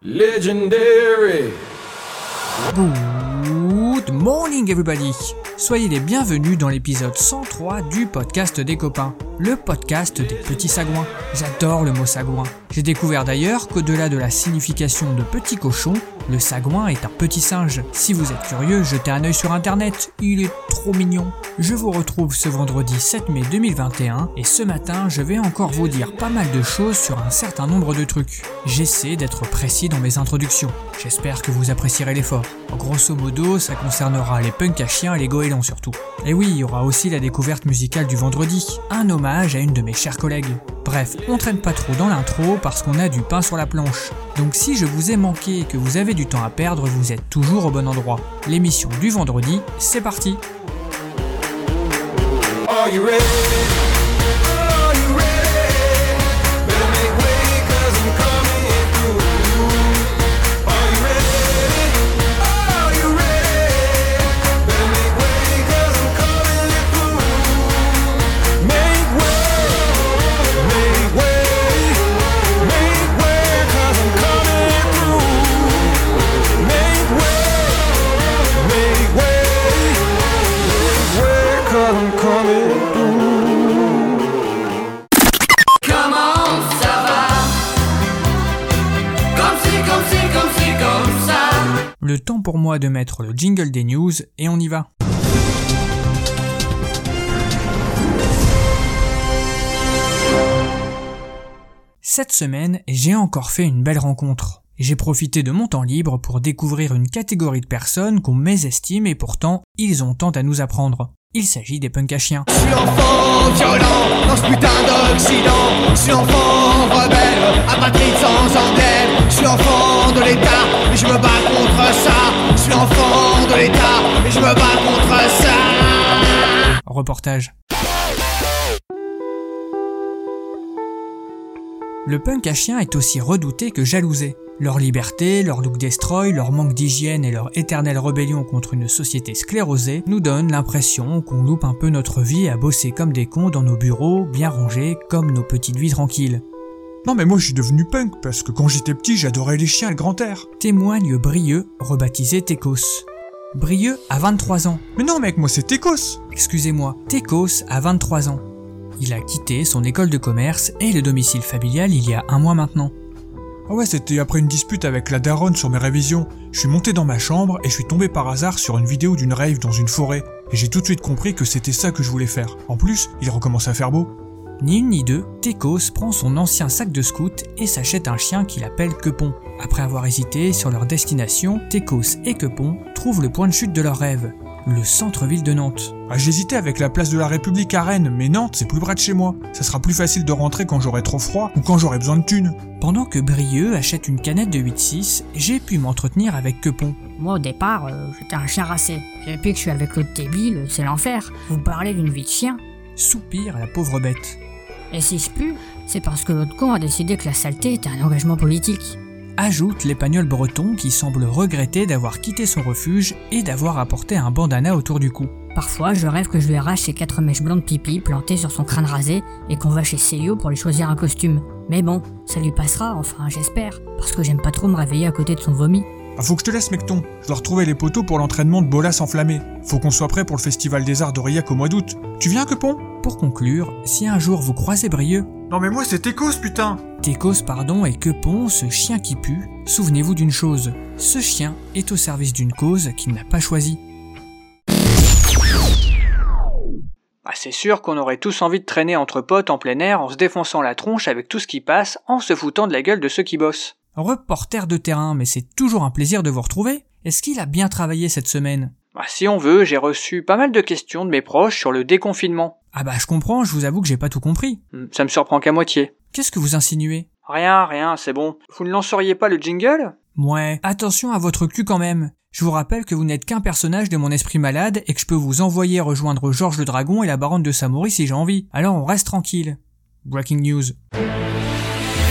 Legendary. Good morning everybody Soyez les bienvenus dans l'épisode 103 du podcast des copains, le podcast des petits sagouins. J'adore le mot sagouin. J'ai découvert d'ailleurs qu'au-delà de la signification de petit cochon, le sagouin est un petit singe. Si vous êtes curieux, jetez un œil sur internet, il est trop mignon. Je vous retrouve ce vendredi 7 mai 2021 et ce matin, je vais encore vous dire pas mal de choses sur un certain nombre de trucs. J'essaie d'être précis dans mes introductions. J'espère que vous apprécierez l'effort. Grosso modo, ça concernera les punks à chiens et les goélands surtout. Et oui, il y aura aussi la découverte musicale du vendredi, un hommage à une de mes chères collègues. Bref, on traîne pas trop dans l'intro parce qu'on a du pain sur la planche. Donc si je vous ai manqué et que vous avez du temps à perdre, vous êtes toujours au bon endroit. L'émission du vendredi, c'est parti? De mettre le jingle des news et on y va. Cette semaine, j'ai encore fait une belle rencontre. J'ai profité de mon temps libre pour découvrir une catégorie de personnes qu'on mésestime et pourtant, ils ont tant à nous apprendre. Il s'agit des punks à chiens. Je suis l'enfant violent dans ce putain d'Occident. Je suis rebelle, apatride sans emblème. Je suis l'enfant de l'État, mais je me bats contre ça. De l'État, je me bats contre ça. Reportage. Le punk à chien est aussi redouté que jalousé. Leur liberté, leur look destroy, leur manque d'hygiène et leur éternelle rébellion contre une société sclérosée nous donnent l'impression qu'on loupe un peu notre vie à bosser comme des cons dans nos bureaux, bien rangés, comme nos petites vies tranquilles. Non mais moi je suis devenu punk parce que quand j'étais petit j'adorais les chiens et le grand air. Témoigne Brieux, rebaptisé Tekos. Brieux a 23 ans. Mais non mec, moi c'est Tekos. Excusez-moi, Tekos a 23 ans. Il a quitté son école de commerce et le domicile familial il y a un mois maintenant. Ah ouais, c'était après une dispute avec la daronne sur mes révisions. Je suis monté dans ma chambre et je suis tombé par hasard sur une vidéo d'une rave dans une forêt. Et j'ai tout de suite compris que c'était ça que je voulais faire. En plus, il recommence à faire beau. Ni une ni deux, Tekos prend son ancien sac de scout et s'achète un chien qu'il appelle Quepon. Après avoir hésité sur leur destination, Tekos et Quepon trouvent le point de chute de leur rêve, le centre-ville de Nantes. Ah, j'hésitais avec la place de la République à Rennes, mais Nantes c'est plus près de chez moi. Ça sera plus facile de rentrer quand j'aurai trop froid ou quand j'aurai besoin de thunes. Pendant que Brieux achète une canette de 8-6, j'ai pu m'entretenir avec Quepon. Moi, au départ, euh, j'étais un chien racé. Et depuis que je suis avec l'autre débile, c'est l'enfer. Vous parlez d'une vie de chien? Soupire la pauvre bête. Et si je pue, c'est parce que l'autre con a décidé que la saleté était un engagement politique. Ajoute l'épagnol breton qui semble regretter d'avoir quitté son refuge et d'avoir apporté un bandana autour du cou. Parfois, je rêve que je lui arrache ses quatre mèches blondes pipi plantées sur son crâne rasé et qu'on va chez Célio pour lui choisir un costume. Mais bon, ça lui passera, enfin j'espère, parce que j'aime pas trop me réveiller à côté de son vomi. Ah, faut que je te laisse mecton. Je dois retrouver les poteaux pour l'entraînement de Bolas enflammé. Faut qu'on soit prêt pour le festival des arts d'Aurillac au mois d'août. Tu viens, Quepon? Pour conclure, si un jour vous croisez Brieux, Non mais moi c'est Tekos putain Tekos pardon et Quepon, ce chien qui pue, souvenez-vous d'une chose, ce chien est au service d'une cause qu'il n'a pas choisie. Ah, c'est sûr qu'on aurait tous envie de traîner entre potes en plein air en se défonçant la tronche avec tout ce qui passe, en se foutant de la gueule de ceux qui bossent. Reporter de terrain, mais c'est toujours un plaisir de vous retrouver. Est-ce qu'il a bien travaillé cette semaine? Bah, Si on veut, j'ai reçu pas mal de questions de mes proches sur le déconfinement. Ah bah je comprends, je vous avoue que j'ai pas tout compris. Hmm, Ça me surprend qu'à moitié. Qu'est-ce que vous insinuez? Rien, rien, c'est bon. Vous ne lanceriez pas le jingle? Ouais, attention à votre cul quand même. Je vous rappelle que vous n'êtes qu'un personnage de mon esprit malade et que je peux vous envoyer rejoindre Georges le Dragon et la baronne de Samoury si j'ai envie. Alors on reste tranquille. Breaking news.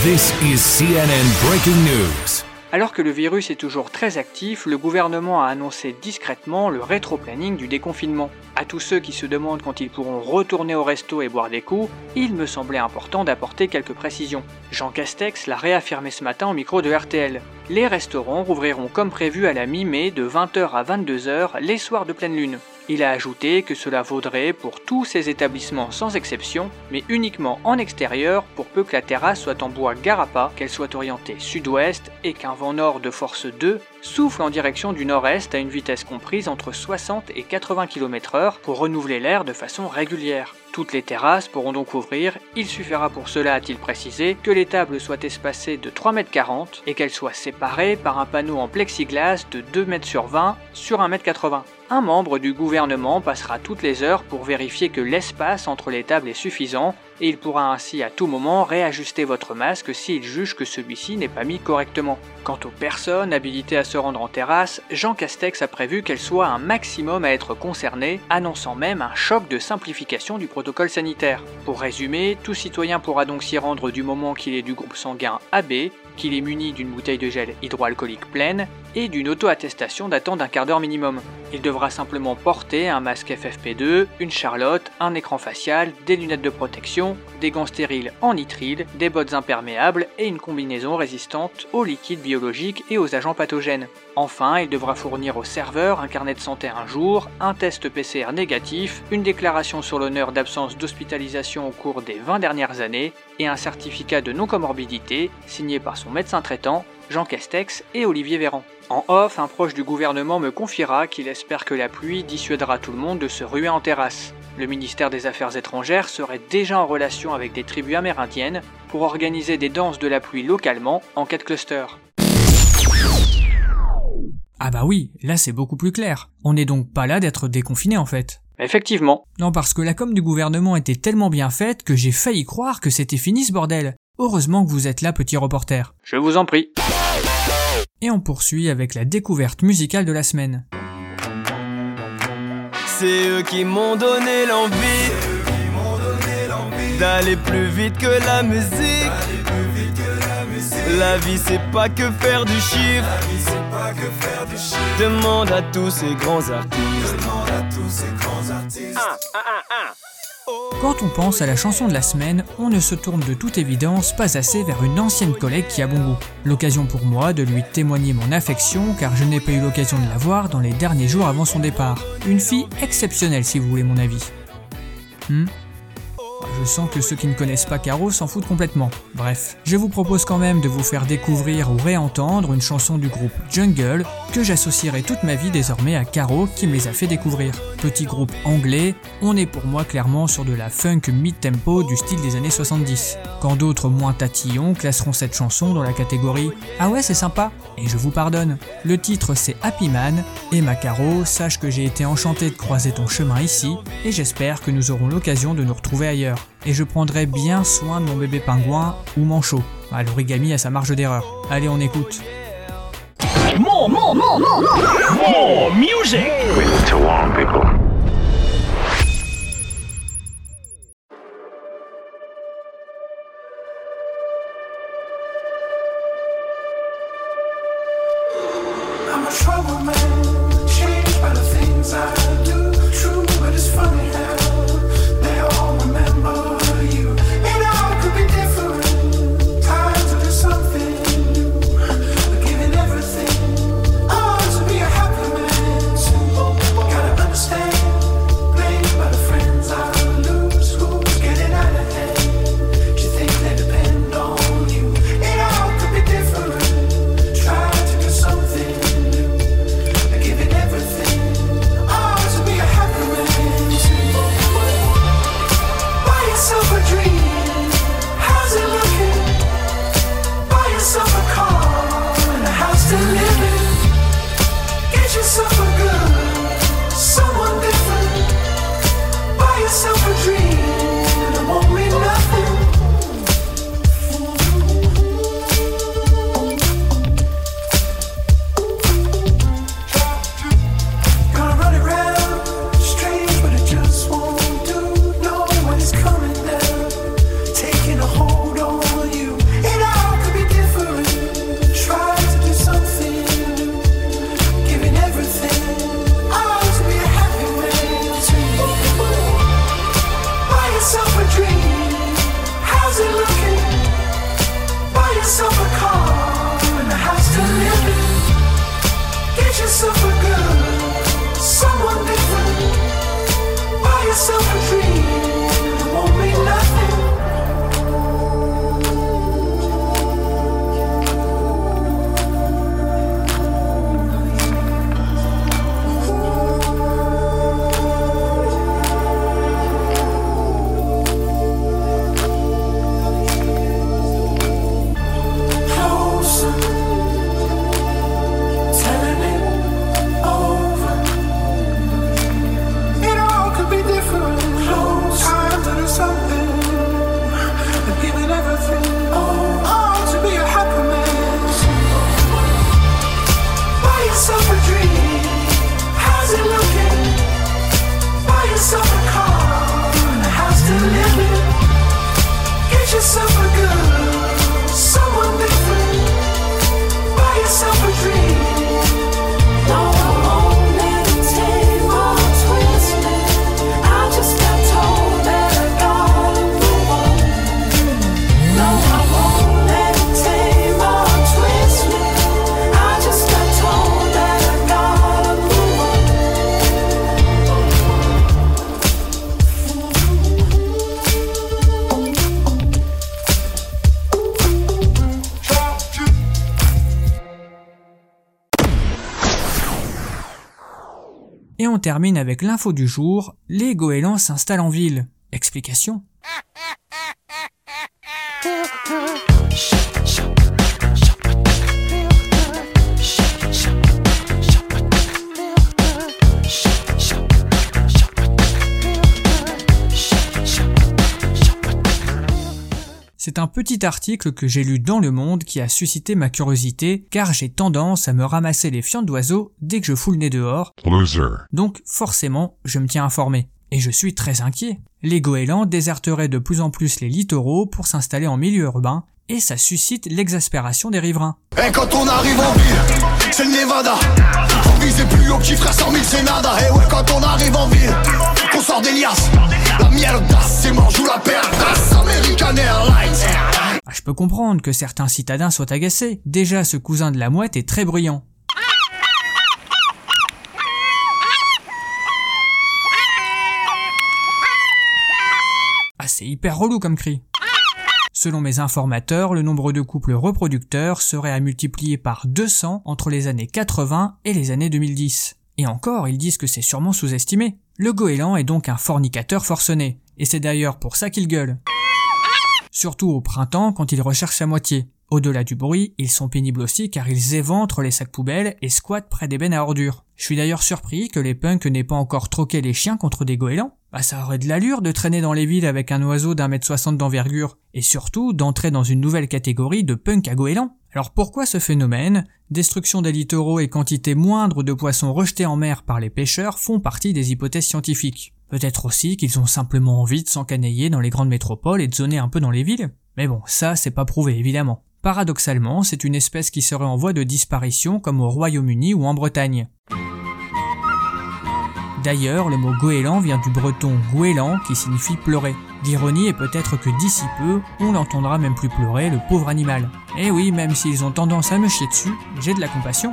This is CNN Breaking News. Alors que le virus est toujours très actif, le gouvernement a annoncé discrètement le rétro-planning du déconfinement. À tous ceux qui se demandent quand ils pourront retourner au resto et boire des coups, il me semblait important d'apporter quelques précisions. Jean Castex l'a réaffirmé ce matin au micro de RTL. Les restaurants rouvriront comme prévu à la mi-mai de 20h à 22h les soirs de pleine lune. Il a ajouté que cela vaudrait pour tous ces établissements sans exception, mais uniquement en extérieur pour peu que la terrasse soit en bois garapa, qu'elle soit orientée sud-ouest et qu'un vent nord de force 2 souffle en direction du nord-est à une vitesse comprise entre 60 et 80 km/h pour renouveler l'air de façon régulière. Toutes les terrasses pourront donc ouvrir, il suffira pour cela, a-t-il précisé, que les tables soient espacées de 3,40 m et qu'elles soient séparées par un panneau en plexiglas de 2 m sur 20 sur 1,80 m. Un membre du gouvernement passera toutes les heures pour vérifier que l'espace entre les tables est suffisant et il pourra ainsi à tout moment réajuster votre masque s'il juge que celui-ci n'est pas mis correctement. Quant aux personnes habilitées à se rendre en terrasse, Jean Castex a prévu qu'elles soient un maximum à être concernées, annonçant même un choc de simplification du protocole sanitaire. Pour résumer, tout citoyen pourra donc s'y rendre du moment qu'il est du groupe sanguin AB, qu'il est muni d'une bouteille de gel hydroalcoolique pleine et d'une auto-attestation datant d'un quart d'heure minimum. Il devra simplement porter un masque FFP2, une charlotte, un écran facial, des lunettes de protection, des gants stériles en nitrile, des bottes imperméables et une combinaison résistante aux liquides biologiques et aux agents pathogènes. Enfin, il devra fournir au serveur un carnet de santé un jour, un test PCR négatif, une déclaration sur l'honneur d'absence d'hospitalisation au cours des 20 dernières années et un certificat de non-comorbidité signé par son médecin traitant, Jean Castex et Olivier Véran. En off, un proche du gouvernement me confiera qu'il espère que la pluie dissuadera tout le monde de se ruer en terrasse. Le ministère des Affaires étrangères serait déjà en relation avec des tribus amérindiennes pour organiser des danses de la pluie localement en cas de cluster. Ah bah oui, là c'est beaucoup plus clair. On n'est donc pas là d'être déconfiné en fait. Effectivement. Non, parce que la com du gouvernement était tellement bien faite que j'ai failli croire que c'était fini ce bordel. Heureusement que vous êtes là, petit reporter. Je vous en prie. Et on poursuit avec la découverte musicale de la semaine. C'est eux qui m'ont donné l'envie d'aller plus vite que la musique. La vie c'est pas que faire du chiffre. Demande à tous ces grands artistes. Quand on pense à la chanson de la semaine, on ne se tourne de toute évidence pas assez vers une ancienne collègue qui a bon goût. L'occasion pour moi de lui témoigner mon affection car je n'ai pas eu l'occasion de la voir dans les derniers jours avant son départ. Une fille exceptionnelle si vous voulez mon avis. Hmm? Je sens que ceux qui ne connaissent pas Caro s'en foutent complètement. Bref, je vous propose quand même de vous faire découvrir ou réentendre une chanson du groupe Jungle que j'associerai toute ma vie désormais à Caro qui me les a fait découvrir. Petit groupe anglais, on est pour moi clairement sur de la funk mid-tempo du style des années 70. Quand d'autres moins tatillons classeront cette chanson dans la catégorie Ah ouais c'est sympa et je vous pardonne. Le titre c'est Happy Man et ma Caro, sache que j'ai été enchanté de croiser ton chemin ici et j'espère que nous aurons l'occasion de nous retrouver ailleurs et je prendrai bien soin de mon bébé pingouin ou manchot. Ah, L'origami a sa marge d'erreur. Allez, on écoute. suffer. Termine avec l'info du jour, les goélands s'installent en ville. Explication C'est un petit article que j'ai lu dans Le Monde qui a suscité ma curiosité car j'ai tendance à me ramasser les fientes d'oiseaux dès que je fous le nez dehors, Loser. donc forcément je me tiens informé. Et je suis très inquiet. Les goélands déserteraient de plus en plus les littoraux pour s'installer en milieu urbain et ça suscite l'exaspération des riverains. Et quand on arrive en ville, c'est le Nevada. On vise plus haut, petit frère 100 000, c'est nada. Et ouais, quand on arrive en ville, qu'on sort des liasses. La mierda, c'est mange ou la perdasse. American Airlines. Ah, je peux comprendre que certains citadins soient agacés. Déjà, ce cousin de la mouette est très bruyant. Ah, c'est hyper relou comme cri. Selon mes informateurs, le nombre de couples reproducteurs serait à multiplier par 200 entre les années 80 et les années 2010. Et encore, ils disent que c'est sûrement sous-estimé. Le goéland est donc un fornicateur forcené. Et c'est d'ailleurs pour ça qu'il gueule. Surtout au printemps quand il recherche sa moitié. Au-delà du bruit, ils sont pénibles aussi car ils éventrent les sacs poubelles et squattent près des bennes à ordures. Je suis d'ailleurs surpris que les punks n'aient pas encore troqué les chiens contre des goélands. Bah ça aurait de l'allure de traîner dans les villes avec un oiseau d'un mètre soixante d'envergure, et surtout d'entrer dans une nouvelle catégorie de punk à goélands. Alors pourquoi ce phénomène? Destruction des littoraux et quantité moindre de poissons rejetés en mer par les pêcheurs font partie des hypothèses scientifiques. Peut-être aussi qu'ils ont simplement envie de s'encanailler dans les grandes métropoles et de zoner un peu dans les villes. Mais bon, ça c'est pas prouvé évidemment. Paradoxalement, c'est une espèce qui serait en voie de disparition comme au Royaume-Uni ou en Bretagne. D'ailleurs, le mot goéland vient du breton goéland qui signifie pleurer. L'ironie est peut-être que d'ici peu, on l'entendra même plus pleurer, le pauvre animal. Et oui, même s'ils ont tendance à me chier dessus, j'ai de la compassion.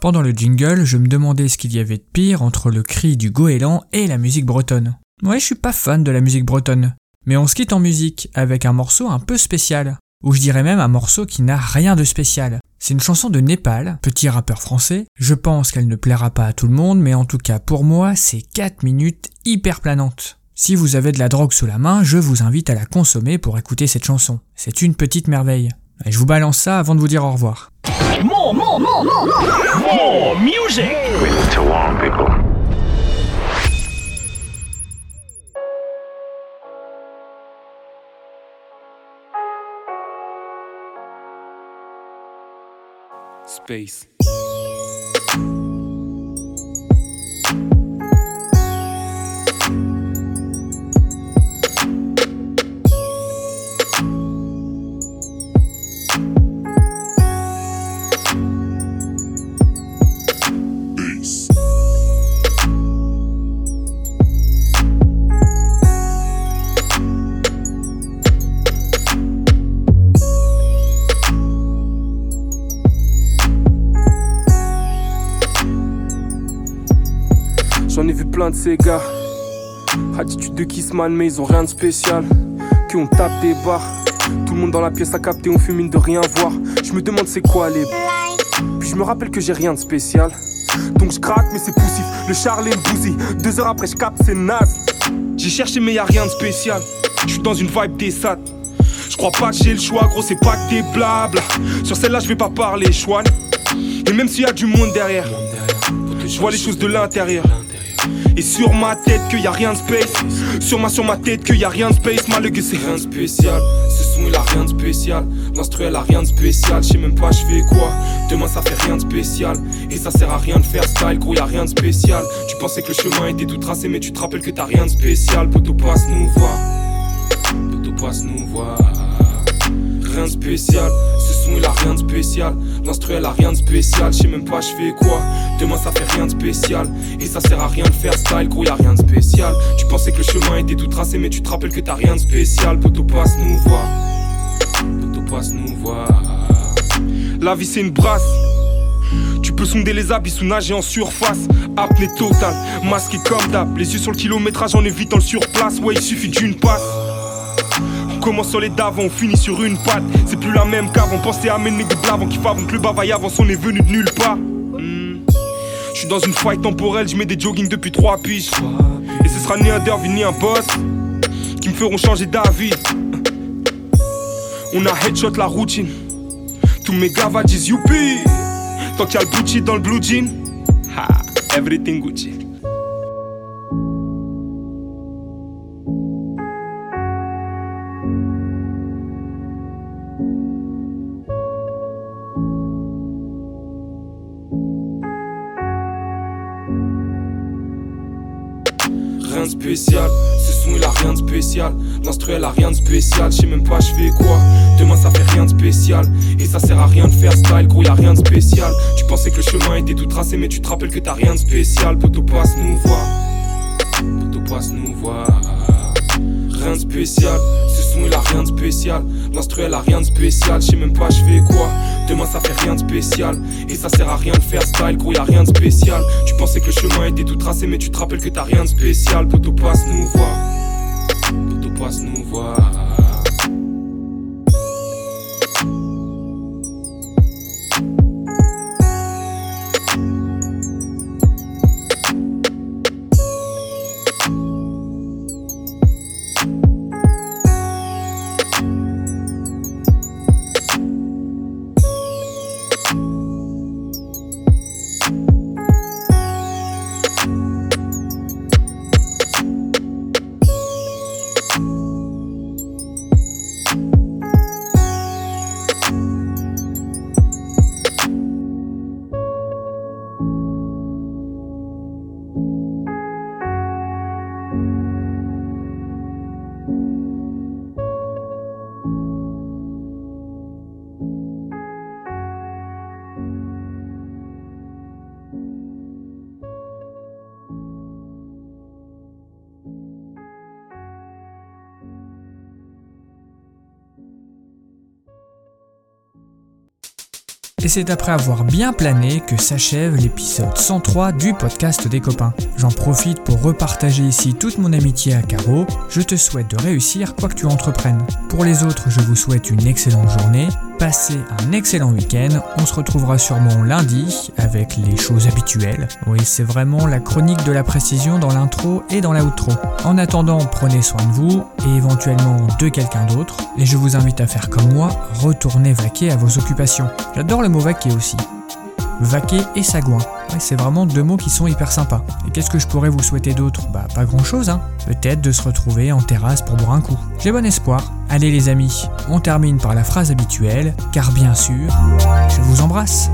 Pendant le jingle, je me demandais ce qu'il y avait de pire entre le cri du goéland et la musique bretonne. Ouais, je suis pas fan de la musique bretonne. Mais on se quitte en musique avec un morceau un peu spécial. Ou je dirais même un morceau qui n'a rien de spécial. C'est une chanson de Népal, petit rappeur français. Je pense qu'elle ne plaira pas à tout le monde, mais en tout cas pour moi, c'est 4 minutes hyper planantes. Si vous avez de la drogue sous la main, je vous invite à la consommer pour écouter cette chanson. C'est une petite merveille. Et je vous balance ça avant de vous dire au revoir. More, more, more, more, more, more music. Space. Ces gars. Attitude de Kissman, mais ils ont rien de spécial. Que on tape des barres. Tout le monde dans la pièce a capté, on fume mine de rien voir. Je me demande c'est quoi les. Puis je me rappelle que j'ai rien de spécial. Donc je craque, mais c'est poussif. Le Charles me bousille. Deux heures après, je capte, c'est naze. J'ai cherché, mais y a rien de spécial. Je suis dans une vibe des sats. Je crois pas que j'ai le choix, gros, c'est pas que des blabla. Sur celle-là, je vais pas parler, chouane. Et même s'il y a du monde derrière, je vois les choses de l'intérieur. Et sur ma tête qu'il y a rien de space. Sur ma sur ma tête qu'il y a rien de space. Mal que c'est rien de spécial. Ce son il a rien de spécial. L'instru elle a rien de spécial. Je sais même pas je fais quoi. Demain ça fait rien de spécial. Et ça sert à rien de faire style Gros y a rien de spécial. Tu pensais que le chemin était tout tracé Mais tu te rappelles que t'as rien de spécial. Poto passe nous voir. Poto passe nous voir Rien de spécial. Ce son il a rien de spécial. L'instru elle a rien de spécial. Je sais même pas je fais quoi. Demain ça fait rien de spécial. Et ça sert à rien de faire style Gros y a rien de spécial. Tu pensais que le chemin était tout tracé Mais tu te rappelles que t'as rien de spécial. Poto passe nous voir. Poto passe nous voir. La vie c'est une brasse. Tu peux sonder les abysses ou nager en surface. Apnée totale, masqué comme d'hab. Les yeux sur le kilométrage en évitant le surplace. Ouais, il suffit d'une passe. Commence sur les d'avant, on finit sur une patte. C'est plus la même qu'avant. Pensez à mes nègres de blavant qui avant que le bavaille avance. On est venu de nulle part. Hmm. Je suis dans une faille temporelle, je mets des jogging depuis trois piges. Et ce sera ni un derby ni un boss qui me feront changer d'avis. On a headshot la routine. Tous mes gavas disent youpi. Tant qu'il y a le Gucci dans le blue jean. Ha, everything Gucci. Rien de spécial, ce son il a rien de spécial. L'instru elle a rien de spécial, je sais même pas je fais quoi. Demain ça fait rien de spécial. Et ça sert à rien de faire style, gros y a rien de spécial. Tu pensais que le chemin était tout tracé, mais tu te rappelles que t'as rien de spécial. Poto passe nous voir, poto passe nous voir. Rien de spécial, ce son il a rien de spécial. L'instru elle a rien de spécial, je sais même pas je fais quoi. Demain ça fait rien de spécial. Et ça sert à rien de faire style, gros y a rien de spécial. Tu pensais que le chemin était tout tracé, mais tu te rappelles que t'as rien de spécial. Poto passe nous voir, poto passe nous voir. Et c'est après avoir bien plané que s'achève l'épisode 103 du podcast des copains. J'en profite pour repartager ici toute mon amitié à Caro. Je te souhaite de réussir quoi que tu entreprennes. Pour les autres, je vous souhaite une excellente journée. Passez un excellent week-end. On se retrouvera sûrement lundi avec les choses habituelles. Oui, c'est vraiment la chronique de la précision dans l'intro et dans l'outro. En attendant, prenez soin de vous et éventuellement de quelqu'un d'autre. Et je vous invite à faire comme moi, retournez vaquer à vos occupations. J'adore le mot vaquer aussi. Vaquer et sagouin. C'est vraiment deux mots qui sont hyper sympas. Et qu'est-ce que je pourrais vous souhaiter d'autre? Bah pas grand chose, hein. Peut-être de se retrouver en terrasse pour boire un coup. J'ai bon espoir. Allez les amis, on termine par la phrase habituelle, car bien sûr, je vous embrasse.